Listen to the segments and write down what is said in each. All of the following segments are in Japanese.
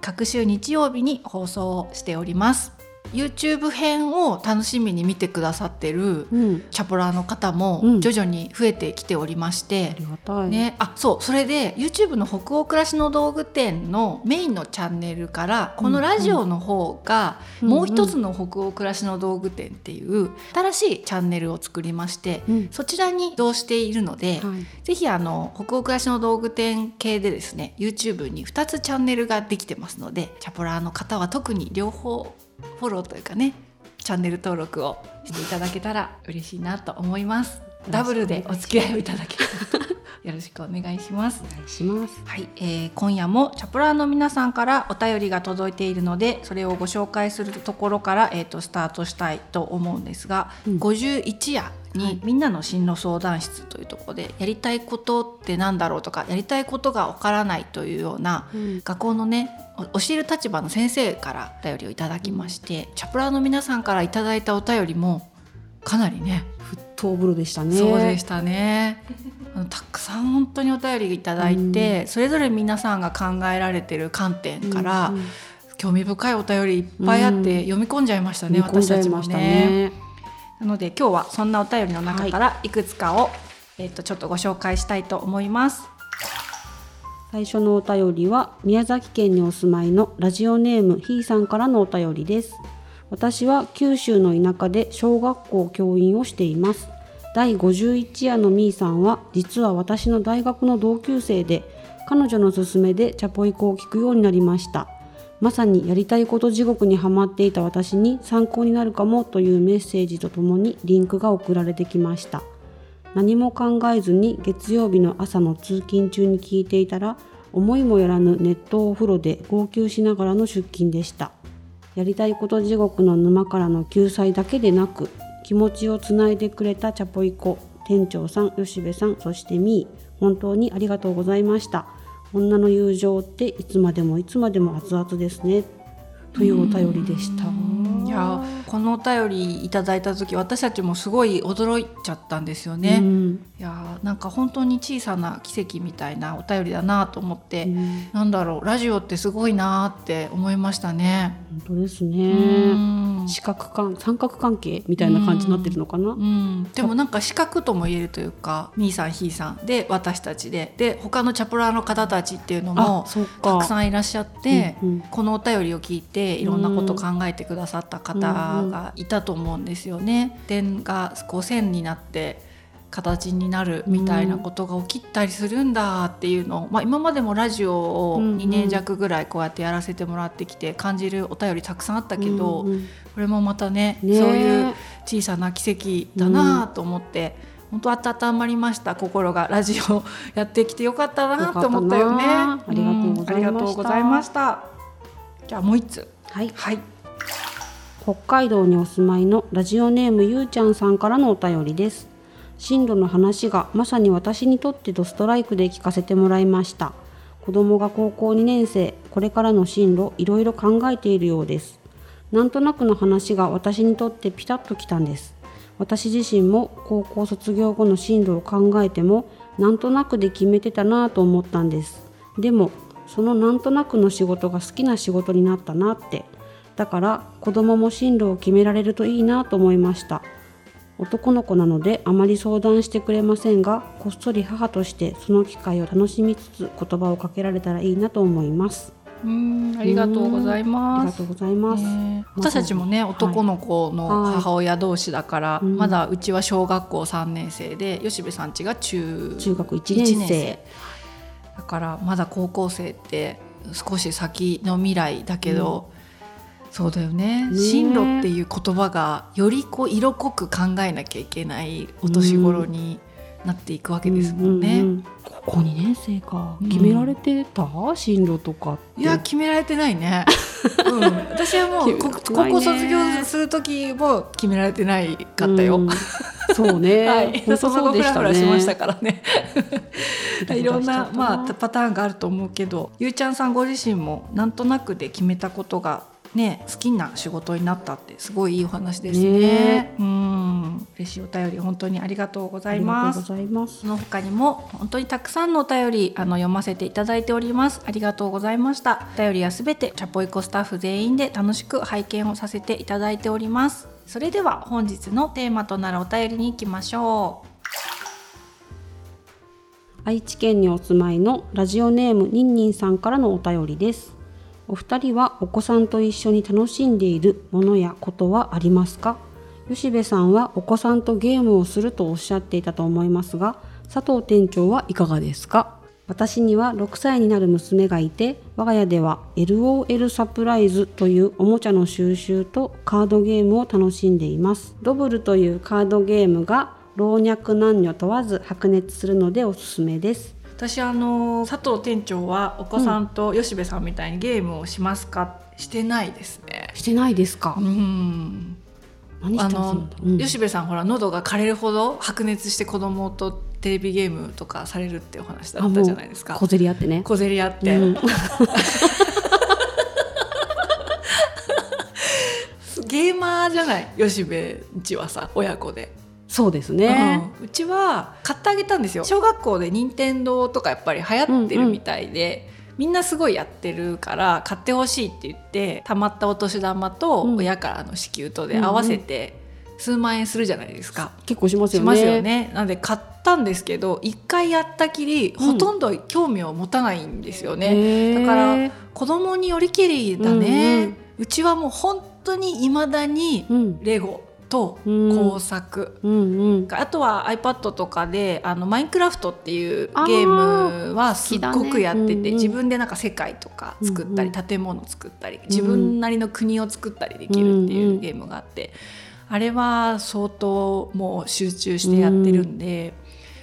各週日曜日に放送しております。YouTube 編を楽しみに見てくださってるチャポラーの方も徐々に増えてきておりまして、うん、ね、あそう。それで YouTube の北欧暮らしの道具店のメインのチャンネルからこのラジオの方がもう一つの北欧暮らしの道具店っていう新しいチャンネルを作りまして、うん、そちらに移動しているので、はい、ぜひあの北欧暮らしの道具店系でですね YouTube に2つチャンネルができてますのでチャポラーの方は特に両方フォローというかねチャンネル登録をしていただけたら嬉しいなと思います。ダブルでお付き合いをいただける。よろしくお願いします。お願いします。はい、えー、今夜もチャプラーの皆さんからお便りが届いているのでそれをご紹介するところからえっ、ー、とスタートしたいと思うんですが、うん、51夜に、みんなの進路相談室というところでやりたいことってなんだろうとかやりたいことがわからないというような、うん、学校のね教える立場の先生からお便りをいただきまして、うん、チャプラーの皆さんからいただいたお便りもかなりね沸騰風呂でしたね。そうでしたね。たくさん本当にお便りいただいて、うん、それぞれ皆さんが考えられてる観点から、うん興味深いお便りいっぱいあって読み込んじゃいましたね、私たちもね。なので今日はそんなお便りの中からい。くつかを、はい、えー、とちょっとご紹介したいと思います。最初のお便りは宮崎県にお住まいのラジオネームひーさんからのお便りです。私は九州の田舎で小学校教員をしています。第51夜のみーさんは実は私の大学の同級生で彼女の勧めでチャポイコを聞くようになりました。まさにやりたいこと地獄にはまっていた私に参考になるかもというメッセージとともにリンクが送られてきました何も考えずに月曜日の朝の通勤中に聞いていたら思いもよらぬネットお風呂で号泣しながらの出勤でしたやりたいこと地獄の沼からの救済だけでなく気持ちをつないでくれたチャポイコ店長さん吉部さんそしてみー本当にありがとうございました。女の友情っていつまでもいつまでも熱々ですね。というお便りでした。いやこのお便りいただいた時私たちもすごい驚いちゃったんですよね。うん、いやなんか本当に小さな奇跡みたいなお便りだなと思って、うん、なんだろうラジオってすごいなって思いましたね。本当ですね。四角関三角関係みたいな感じになってるのかな？うん、でもなんか四角とも言えるというかみーさんひーさん。で私たちで。で他のチャプラーの方たちっていうのもたくさんいらっしゃって、うんうん、このお便りを聞いていろんなこと考えてくださった方がいたと思うんですよね。点がこう線になって形になるみたいなことが起きたりするんだっていうのを、まあ、今までもラジオを2年弱ぐらいこうやってやらせてもらってきて感じるお便りたくさんあったけど、これもまたね、ね、そういう小さな奇跡だなと思って。本当温まりました心がラジオやってきてよかったなと思ったよね。ありがとうございました。じゃあもう一つ。はい。はい。北海道にお住まいのラジオネームゆうちゃんさんからのお便りです。進路の話がまさに私にとってドストライクで聞かせてもらいました。子供が高校2年生これからの進路いろいろ考えているようです。なんとなくの話が私にとってピタッときたんです。私自身も高校卒業後の進路を考えてもなんとなくで決めてたなぁと思ったんです。でもそのなんとなくの仕事が好きな仕事になったなって。だから子供も進路を決められるといいなと思いました。男の子なのであまり相談してくれませんがこっそり母としてその機会を楽しみつつ言葉をかけられたらいいなと思います。うんありがとうございます。ありがとうございます。私たちもね、男の子の母親同士だから、はい、まだうちは小学校三年生で、吉部さんちが中中学一年生。だからまだ高校生って少し先の未来だけど、そうだよね。進路っていう言葉がよりこう色濃く考えなきゃいけないお年頃になっていくわけですもんね。うんうんうん、高校2年生か決められてた、うん、進路とかいや決められてないね。うん、私はもう、高校卒業する時も決められてないかったよ。そうね。はい、そこフラフラしましたからね。いろんなまあパターンがあると思うけど、ゆうちゃんさんご自身もなんとなくで決めたことがね好きな仕事になったってすごいいいお話ですね。ねうん嬉しいお便り本当にありがとうございます。ますその他にも本当にたくさんのお便りあの読ませていただいております。ありがとうございました。お便りはすべてチャポイコスタッフ全員で楽しく拝見をさせていただいております。それでは本日のテーマとなるお便りに行きましょう。愛知県にお住まいのラジオネームニンニンさんからのお便りです。お二人はお子さんと一緒に楽しんでいるものやことはありますか？吉部さんはお子さんとゲームをするとおっしゃっていたと思いますが佐藤店長はいかがですか？私には6歳になる娘がいて我が家では LOL サプライズというおもちゃの収集とカードゲームを楽しんでいます。ドブルというカードゲームが老若男女問わず白熱するのでおすすめです。私あの佐藤店長はお子さんと吉部さんみたいにゲームをしますか、うん、してないですね。してないですか？うん。あの、うん、吉部さんほら喉が枯れるほど白熱して子供とテレビゲームとかされるってお話だったじゃないですか。小競り合ってね。小競り合って、うん、ゲーマーじゃない？吉部んちはさ親子でそうですね、うん、うちは買ってあげたんですよ。小学校で任天堂とかやっぱり流行ってるみたいで、うん。うん、みんなすごいやってるから買ってほしいって言ってたまったお年玉と親からの支給とで合わせて数万円するじゃないですか、結構しますよね。よね。なので買ったんですけど一回やったきりほとんど興味を持たないんですよね、だから子供によりけりだね、うんうん、うちはもう本当にいまだにレゴ、と工作、うんうん。うん、あとは iPad とかであのマインクラフトっていうゲームはすっごくやってて、ねうんうん、自分でなんか世界とか作ったり、うんうん、建物作ったり自分なりの国を作ったりできるっていうゲームがあって、うんうん、あれは相当もう集中してやってるんで、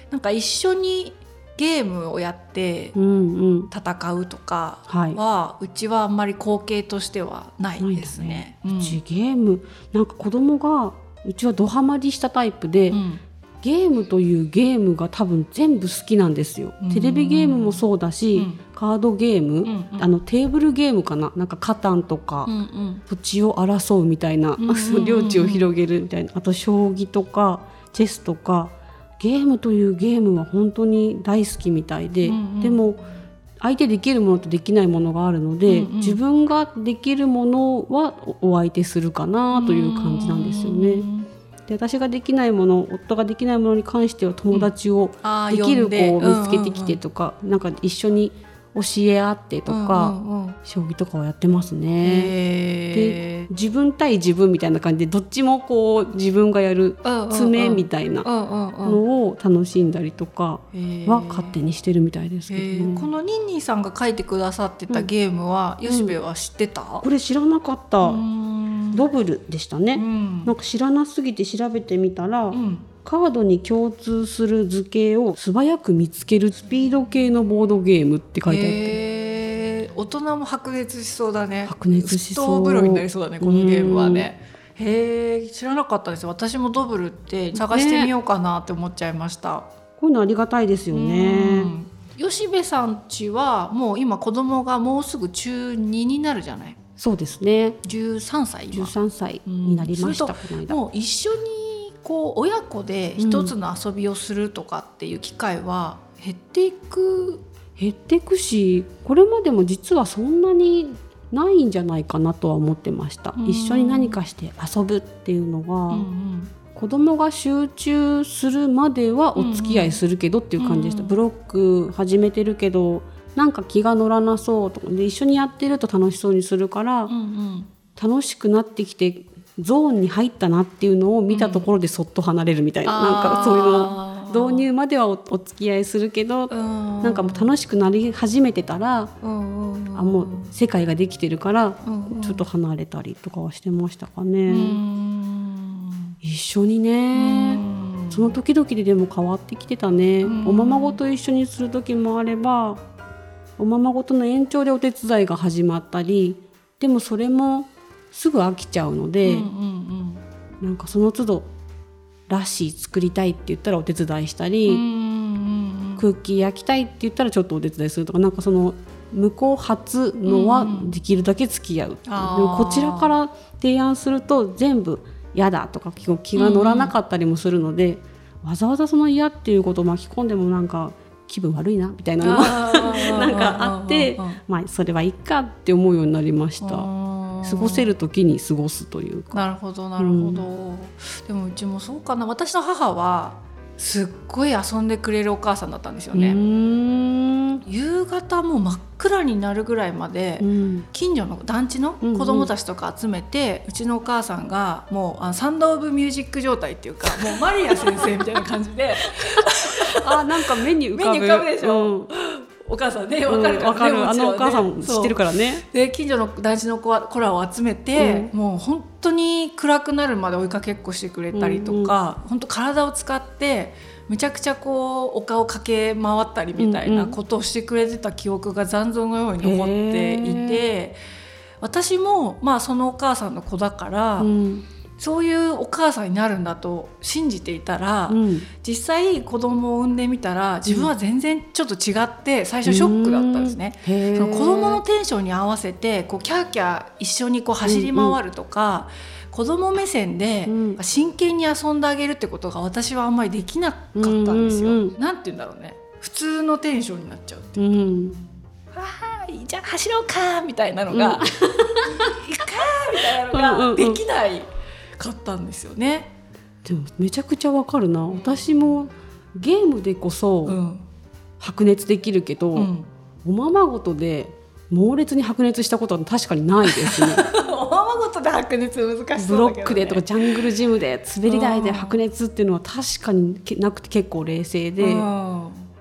うん、なんか一緒にゲームをやって戦うとかは、うちはあんまり光景としてはないですね。うちゲームなんか子供がうちはドハマりしたタイプで、うん、ゲームというゲームが多分全部好きなんですよ。テレビゲームもそうだし、うん、カードゲーム、うんうん、あのテーブルゲームかな？なんかカタンとか、うんうん、土地を争うみたいな、領地を広げるみたいな。あと将棋とかチェスとか。ゲームというゲームは本当に大好きみたいで、うんうん、でも相手できるものとできないものがあるので、うんうん、自分ができるものはお相手するかなという感じなんですよね。で私ができないもの夫ができないものに関しては友達をできる子を見つけてきてとか、うんうんうん、なんか一緒に教え合ってとか、うんうんうん、将棋とかはやってますね。で自分対自分みたいな感じでどっちもこう自分がやる爪みたいなのを楽しんだりとかは勝手にしてるみたいですけど、ね、このニンニーさんが書いてくださってたゲームは、うん、吉部は知ってた、これ知らなかった。ドブルでしたね、うん、なんか知らなすぎて調べてみたら、うんカードに共通する図形を素早く見つけるスピード系のボードゲームって書いてあって大人も白熱しそうだね。白熱しそう。風呂になりそうだねこのゲームはね。へえ知らなかったです。私もドブルって探してみようかなって思っちゃいました、ね、こういうのありがたいですよね。吉部さんちはもう今子供がもうすぐ中2になるじゃない？そうですね。13歳今。13歳になりました、もう一緒にこう親子で一つの遊びをするとかっていう機会は減っていく、減っていくしこれまでも実はそんなにないんじゃないかなとは思ってました、一緒に何かして遊ぶっていうのが、うんうん、子供が集中するまではお付き合いするけどっていう感じでした、うんうん、ブロック始めてるけどなんか気が乗らなそうとか。で一緒にやってると楽しそうにするから、うんうん、楽しくなってきてゾーンに入ったなっていうのを見たところでそっと離れるみたいな。うん、なんかそういうの。導入まではおお付き合いするけど、うん、なんかもう楽しくなり始めてたら、うん、あもう世界ができてるから、ちょっと離れたりとかはしてましたかね。一緒にね、その時々ででも変わってきてたね、おままごと一緒にする時もあればおままごとの延長でお手伝いが始まったりでもそれもすぐ飽きちゃうので、うんうんうん、なんかその都度ラッシー作りたいって言ったらお手伝いしたり、うんうんうん、クッキー焼きたいって言ったらちょっとお手伝いするとかなんかその向こう発のはできるだけ付き合う、う。ん、でもこちらから提案すると全部嫌だとか気が乗らなかったりもするので、うん、わざわざその嫌っていうことを巻き込んでもなんか気分悪いなみたいなのが なんかあってまあそれはいいかって思うようになりました。過ごせる時に過ごすというか。なるほどなるほど、うん、でもうちもそうかな。私の母はすっごい遊んでくれるお母さんだったんですよね。夕方も真っ暗になるぐらいまで、うん、近所の団地の子供たちとか集めて、うんうん、うちのお母さんがもうあのサンド・オブ・ミュージック状態っていうかもうマリア先生みたいな感じで。あなんか目に浮かぶ。目に浮かぶでしょ、うんお母さんねわかるからね、うん、あのお母さん知ってるからね。で近所の団地の子子らを集めて、うん、もう本当に暗くなるまで追いかけっこしてくれたりとか、うんうん、本当体を使ってめちゃくちゃこうお顔かけ回ったりみたいなことをしてくれてた記憶が残像のように残っていて、私もまあそのお母さんの子だから、うん、そういうお母さんになるんだと信じていたら、うん、実際子供を産んでみたら自分は全然ちょっと違って最初ショックだったんですね。その子供のテンションに合わせてこうキャーキャー一緒にこう走り回るとか、うんうん、子供目線で真剣に遊んであげるってことが私はあんまりできなかったんですよ。うんうん、なんて言うんだろうね。普通のテンションになっちゃうっていう。うんはい、じゃあ走ろうかみたいなのが、うん、行かみたいなのができないかったんですよね。でもめちゃくちゃわかるな、私もゲームでこそ白熱できるけど、うん、おままごとで猛烈に白熱したことは確かにないですね。おままごとで白熱難しそう、ね、ブロックでとかジャングルジムで滑り台で白熱っていうのは確かになくて結構冷静で。うん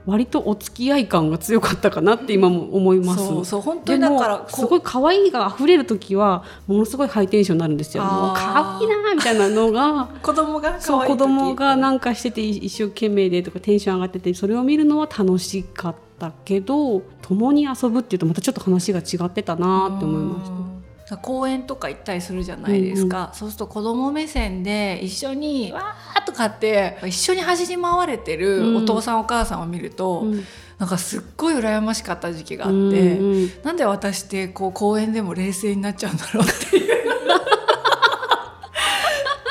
割とお付き合い感が強かったかなって今も思います。そうそう本当にだからすごい可愛いが溢れる時はものすごいハイテンションになるんですよ。もう可愛いなみたいなのが 子供がそう子供がなんかしてて一生懸命でとかテンション上がっててそれを見るのは楽しかったけど共に遊ぶっていうとまたちょっと話が違ってたなって思いました。公園とか行ったりするじゃないですか、うんうん、そうすると子供目線で一緒にわーとかって一緒に走り回れてるお父さんお母さんを見ると、うん、なんかすっごい羨ましかった時期があって、うんうん、なんで私ってこう公園でも冷静になっちゃうんだろうっていう。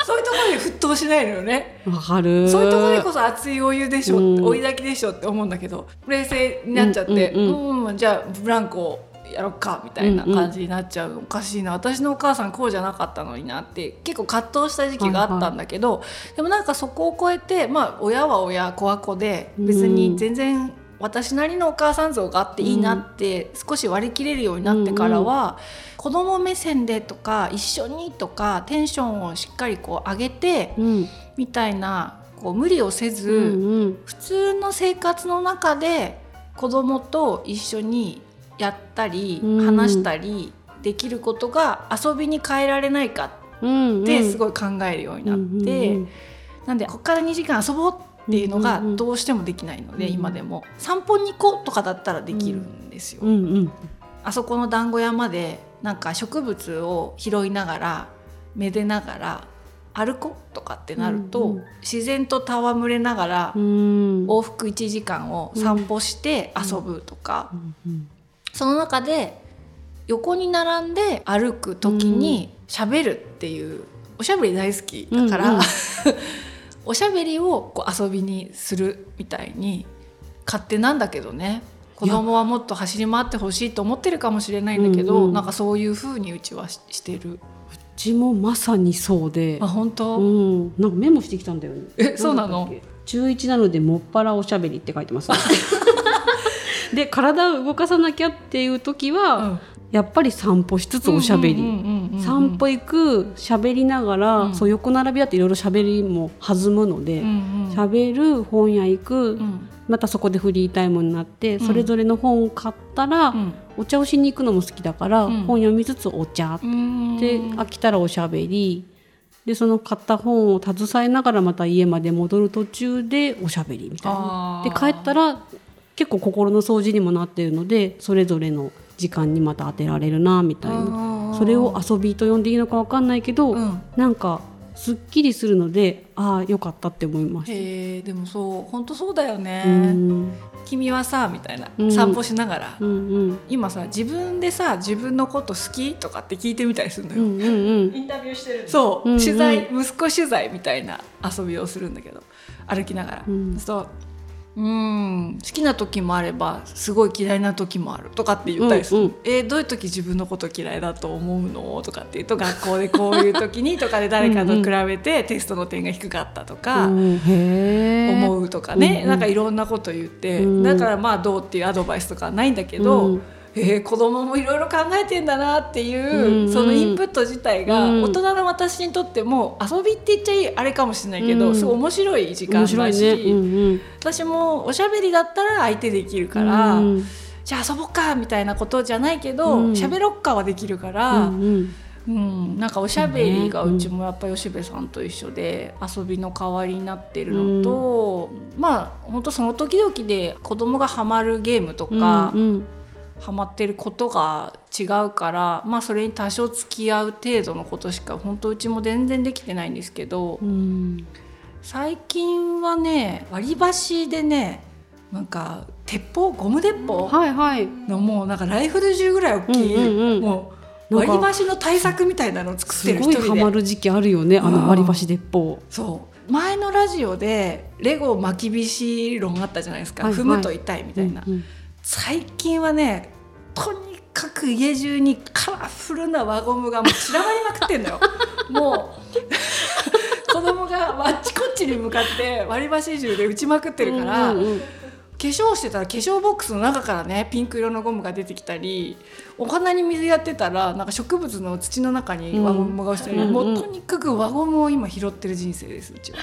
そういうところに沸騰しないのよね。わかる。そういうところにこそ熱いお湯でしょ、うん、追い炊きでしょって思うんだけど、冷静になっちゃって、うん、うんうん、じゃあブランコやろっかみたいな感じになっちゃう、うんうん、おかしいな。私のお母さんこうじゃなかったのになって結構葛藤した時期があったんだけど、はいはい、でもなんかそこを超えてまあ親は親子は子で別に全然私なりのお母さん像があっていいなって少し割り切れるようになってからは、うん、子供目線でとか一緒にとかテンションをしっかりこう上げて、みたいなこう無理をせず、うんうん、普通の生活の中で子供と一緒にやったり話したりできることが遊びに変えられないかってすごい考えるようになって、なんでここから2時間遊ぼうっていうのがどうしてもできないので、今でも。散歩に行こうとかだったらできるんですよ。あそこの団子屋までなんか植物を拾いながらめでながら歩こうとかってなると、うんうん、自然と戯れながら往復1時間を散歩して遊ぶとか、うんうん、その中で横に並んで歩く時に喋るっていう、おしゃべり大好きだから、うんうん、おしゃべりをこう遊びにするみたいに勝手なんだけどね。子供はもっと走り回ってほしいと思ってるかもしれないんだけど、うんうん、なんかそういうふうにうちはしてる。うちもまさにそうで。あ本当、うん、なんかメモしてきたんだよね。えそうなの？中1なのでもっぱらおしゃべりって書いてます、で体を動かさなきゃっていう時は、うん、やっぱり散歩しつつおしゃべり。散歩行く喋りながら、うん、そう横並びだっていろいろ喋りも弾むので喋、うんうん、る本屋行く、うん、またそこでフリータイムになって、それぞれの本を買ったら、お茶をしに行くのも好きだから、本読みつつお茶で飽きたらおしゃべり。でその買った本を携えながらまた家まで戻る途中でおしゃべりみたいな。で帰ったら結構心の掃除にもなっているのでそれぞれの時間にまた当てられるなみたいな。そそれを遊びと呼んでいいのかわかんないけど、うん、なんかすっきりするのでああよかったって思います。へえでもそう本当そうだよね、うん、君はさみたいな、散歩しながら、うんうん、今さ自分でさ自分のこと好きとかって聞いてみたりするのよ、うんうんうん、インタビューしてるそう、うんうん、取材息子取材みたいな遊びをするんだけど。歩きながら、うん、そううん。好きな時もあればすごい嫌いな時もあるとかって言ったりする、うんうん、えー、どういう時自分のこと嫌いだと思うのとかって言うと学校でこういう時にとかで誰かと比べてテストの点が低かったとか思うとかね、うんうん、なんかいろんなこと言って、うん、だからまあどうっていうアドバイスとかはないんだけど。うんえー、子供もいろいろ考えてんだなっていう、うん、そのインプット自体が大人の私にとっても遊びって言っちゃいいあれかもしれないけど、うん、すごい面白い時間だし、ね。うんうん、私もおしゃべりだったら相手できるから、うん、じゃあ遊ぼっかみたいなことじゃないけど喋、うん、ろっかはできるから。うん。うん、なんかおしゃべりがうちもやっぱ吉部さんと一緒で遊びの代わりになってるのと、うん、まあ本当その時々で子供がハマるゲームとか、うんうん、ハマってることが違うからまあそれに多少付き合う程度のことしか本当うちも全然できてないんですけど、うん、最近はね割り箸でねなんか鉄砲ゴム鉄砲のもうなんかライフル銃ぐらい大きい、うんうんうん、もう割り箸の対策みたいなのを作ってる人で。すごいハマる時期あるよねあの割り箸鉄砲。そう。前のラジオでレゴ巻きび論あったじゃないですか、はいはい、踏むと痛いみたいな、うんうん、最近はねとにかく家中にカラフルな輪ゴムがもう散らばりまくってんのよ。もう子供があっちこっちに向かって割り箸銃で打ちまくってるから、うんうんうん、化粧してたら化粧ボックスの中からねピンク色のゴムが出てきたりお花に水やってたらなんか植物の土の中に輪ゴムが落ちたり、うん、もうとにかく輪ゴムを今拾ってる人生ですうちは。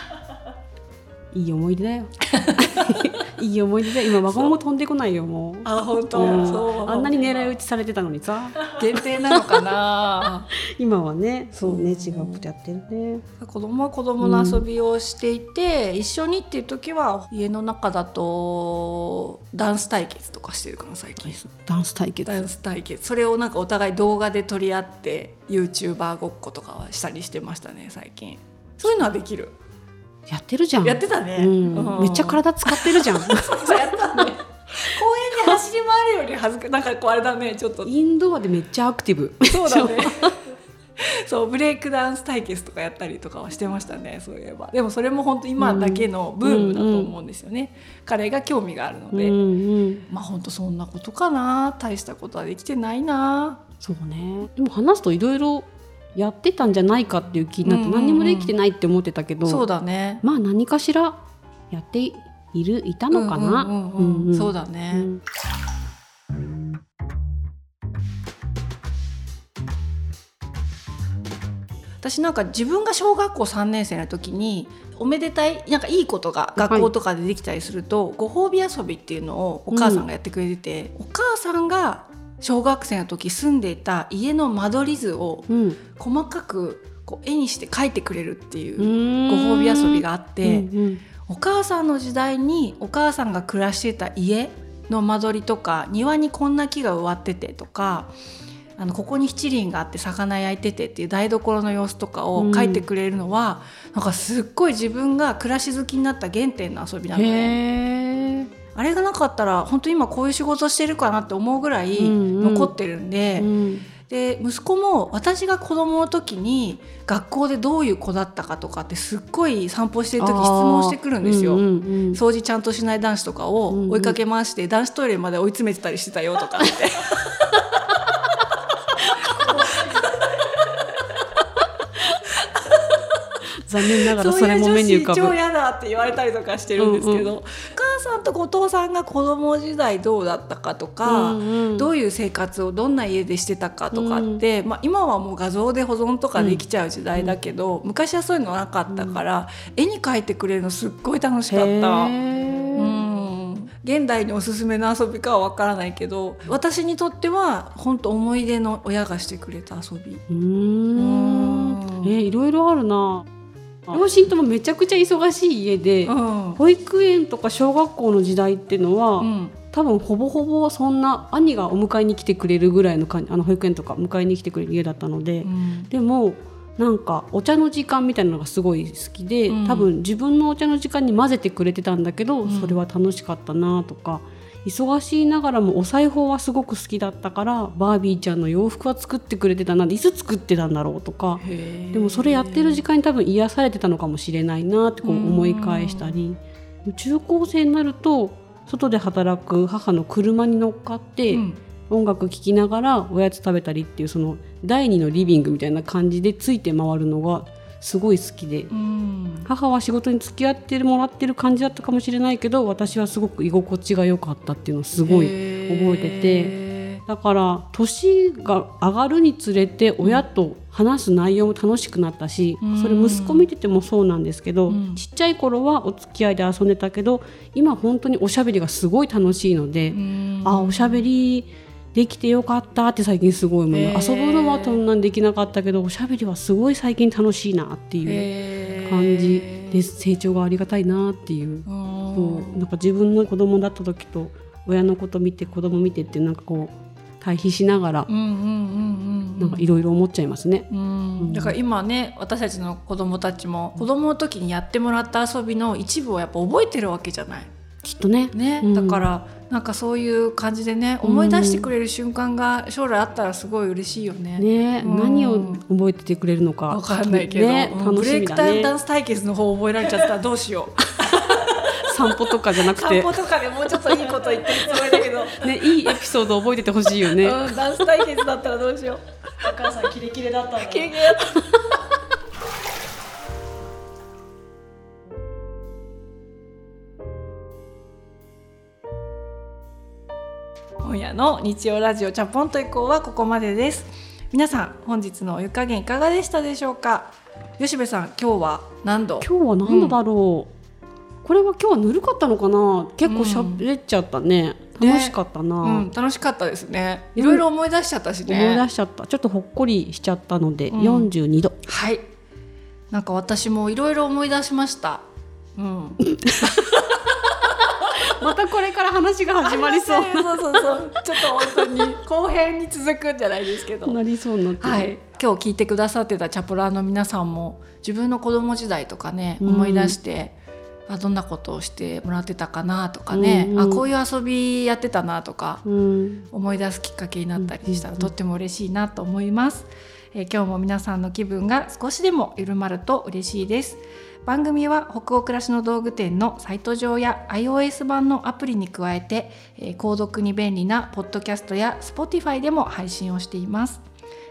いい思い出だよ。いい思い出だよ。今輪ゴムも飛んでこないよもう。あ本当、うん、そう。あんなに狙い撃ちされてたのにさ。限定なのかな。今はねそう。ね違うことやってるね。子供は子供の遊びをしていて、うん、一緒にっていう時は家の中だとダンス対決とかしてるかな最近。ダンス対決。ダンス対決。それをなんかお互い動画で取り合って YouTuber ごっことかはしたりしてましたね最近。そういうのはできるやってるじゃん。やってたね、うん、めっちゃ体使ってるじゃん。やったね。公園で走り回るより恥ずかなんかこうあれだねちょっと。インドアでめっちゃアクティブ。そうだね。そう。ブレイクダンス対決とかやったりとかはしてましたねそういえば。でもそれも本当今だけのブームだと思うんですよね、うんうん、彼が興味があるので、うんうん、まあ本当そんなことかな。大したことはできてないな。そうね。でも話すといろいろやってたんじゃないかっていう気になって、何にもできてないって思ってたけどそうだね。まあ何かしらやっているいたのかな？そうだね、うん。私なんか自分が小学校3年生の時におめでたいなんかいいことが学校とかでできたりすると、はい、ご褒美遊びっていうのをお母さんがやってくれてて、うん、お母さんが小学生の時住んでいた家の間取り図を細かくこう絵にして描いてくれるっていうご褒美遊びがあって、うんうん、お母さんの時代にお母さんが暮らしていた家の間取りとか庭にこんな木が植わっててとかあのここに七輪があって魚焼いててっていう台所の様子とかを描いてくれるのは、うん、なんかすっごい自分が暮らし好きになった原点の遊びなのね。あれがなかったら本当今こういう仕事してるかなって思うぐらい残ってるんで。うんうんで息子も私が子供の時に学校でどういう子だったかとかってすっごい散歩してる時質問してくるんですよ、うんうんうん、掃除ちゃんとしない男子とかを追いかけ回して男子トイレまで追い詰めてたりしてたよとかって。残念ながらそれも目に浮かぶ。超嫌だって言われたりとかしてるんですけど、うんうん、お母さんとお父さんが子供時代どうだったかとか、うんうん、どういう生活をどんな家でしてたかとかって、うん、まあ、今はもう画像で保存とかできちゃう時代だけど、うん、昔はそういうのなかったから、絵に描いてくれるのすっごい楽しかった。現代におすすめの遊びかは分からないけど私にとっては本当思い出の親がしてくれた遊び。うん。えいろいろあるな両親ともめちゃくちゃ忙しい家で、うん、保育園とか小学校の時代っていうのは、うん、多分ほぼほぼそんな兄がお迎えに来てくれるぐらいの感じあの保育園とか迎えに来てくれる家だったので、うん、でもなんかお茶の時間みたいなのがすごい好きで、うん、多分自分のお茶の時間に混ぜてくれてたんだけど、それは楽しかったなとか。忙しいながらもお裁縫はすごく好きだったからバービーちゃんの洋服は作ってくれてたないつ作ってたんだろうとかでもそれやってる時間に多分癒されてたのかもしれないなってこう思い返したり。中高生になると外で働く母の車に乗っかって、音楽聴きながらおやつ食べたりっていうその第二のリビングみたいな感じでついて回るのがすごい好きで、うん、母は仕事に付き合ってもらってる感じだったかもしれないけど私はすごく居心地が良かったっていうのをすごい覚えてて。だから年が上がるにつれて親と話す内容も楽しくなったし、うん、それ息子見ててもそうなんですけど、うん、ちっちゃい頃はお付き合いで遊んでたけど今本当におしゃべりがすごい楽しいので、うん、あおしゃべりできてよかったって最近すごい思う、えー、遊ぶのはそんなんできなかったけどおしゃべりはすごい最近楽しいなっていう感じです、成長がありがたいなっていう。そうなんか自分の子供だった時と親のこと見て子供見てってなんかこう対比しながらなんかいろいろ思っちゃいますね、うん、だから今ね私たちの子供たちも子供の時にやってもらった遊びの一部をやっぱ覚えてるわけじゃない。きっとね。ね、だからなんかそういう感じでね思い出してくれる瞬間が将来あったらすごい嬉しいよね。ね、うん、何を覚えててくれるのか。わかんないけど、ね、ブレイクタイムダンス対決の方覚えられちゃったらどうしよう。散歩とかじゃなくて。散歩とかでもうちょっといいこと言ってるつもりだけど。ねいいエピソード覚えててほしいよね、うん、ダンス対決だったらどうしよう。お母さんキレキレだったキレキレだった今夜の日曜ラジオチャポンと以降はここまでです。皆さん本日のお湯加減いかがでしたでしょうか？吉部さん今日は何度？今日は何度だろう、うん、これは今日はぬるかったのかな？結構喋っちゃったね、うん、楽しかったな、ねうん、楽しかったですね。いろいろ思い出しちゃったしね。思い出しちゃった。ちょっとほっこりしちゃったので、うん、42度。はい。なんか私もいろいろ思い出しました。うん またこれから話が始まりそうそうそうそう。ちょっと本当に後編に続くんじゃないですけど。なりそうなはい、今日聞いてくださってたチャプラーの皆さんも自分の子供時代とかね思い出して、あどんなことをしてもらってたかなとかね、うん。うん、あこういう遊びやってたなとか、うん、思い出すきっかけになったりしたら、とっても嬉しいなと思います、えー、今日も皆さんの気分が少しでも緩まると嬉しいです番組は北欧暮らしの道具店のサイト上や iOS 版のアプリに加えて、えー、購読に便利なポッドキャストや Spotify でも配信をしています。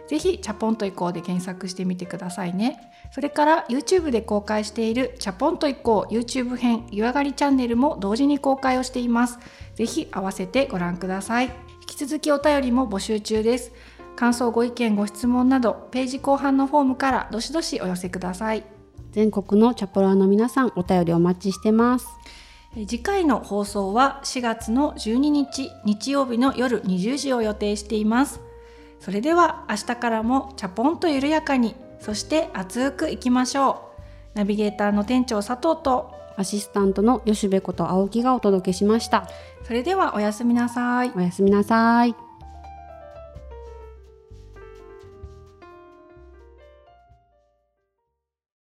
ぜひチャポンと移行で検索してみてくださいね。それから YouTube で公開しているチャポンと移行 YouTube 編湯上がりチャンネルも同時に公開をしています。ぜひ合わせてご覧ください。引き続きお便りも募集中です。感想ご意見ご質問などページ後半のフォームからどしどしお寄せください。全国のチャポラーの皆さんお便りお待ちしてます。次回の放送は4月の12日日曜日の夜20時を予定しています。それでは明日からもチャポンと緩やかにそして熱くいきましょう。ナビゲーターの店長佐藤とアシスタントの吉部こと青木がお届けしました。それではおやすみなさい。おやすみなさい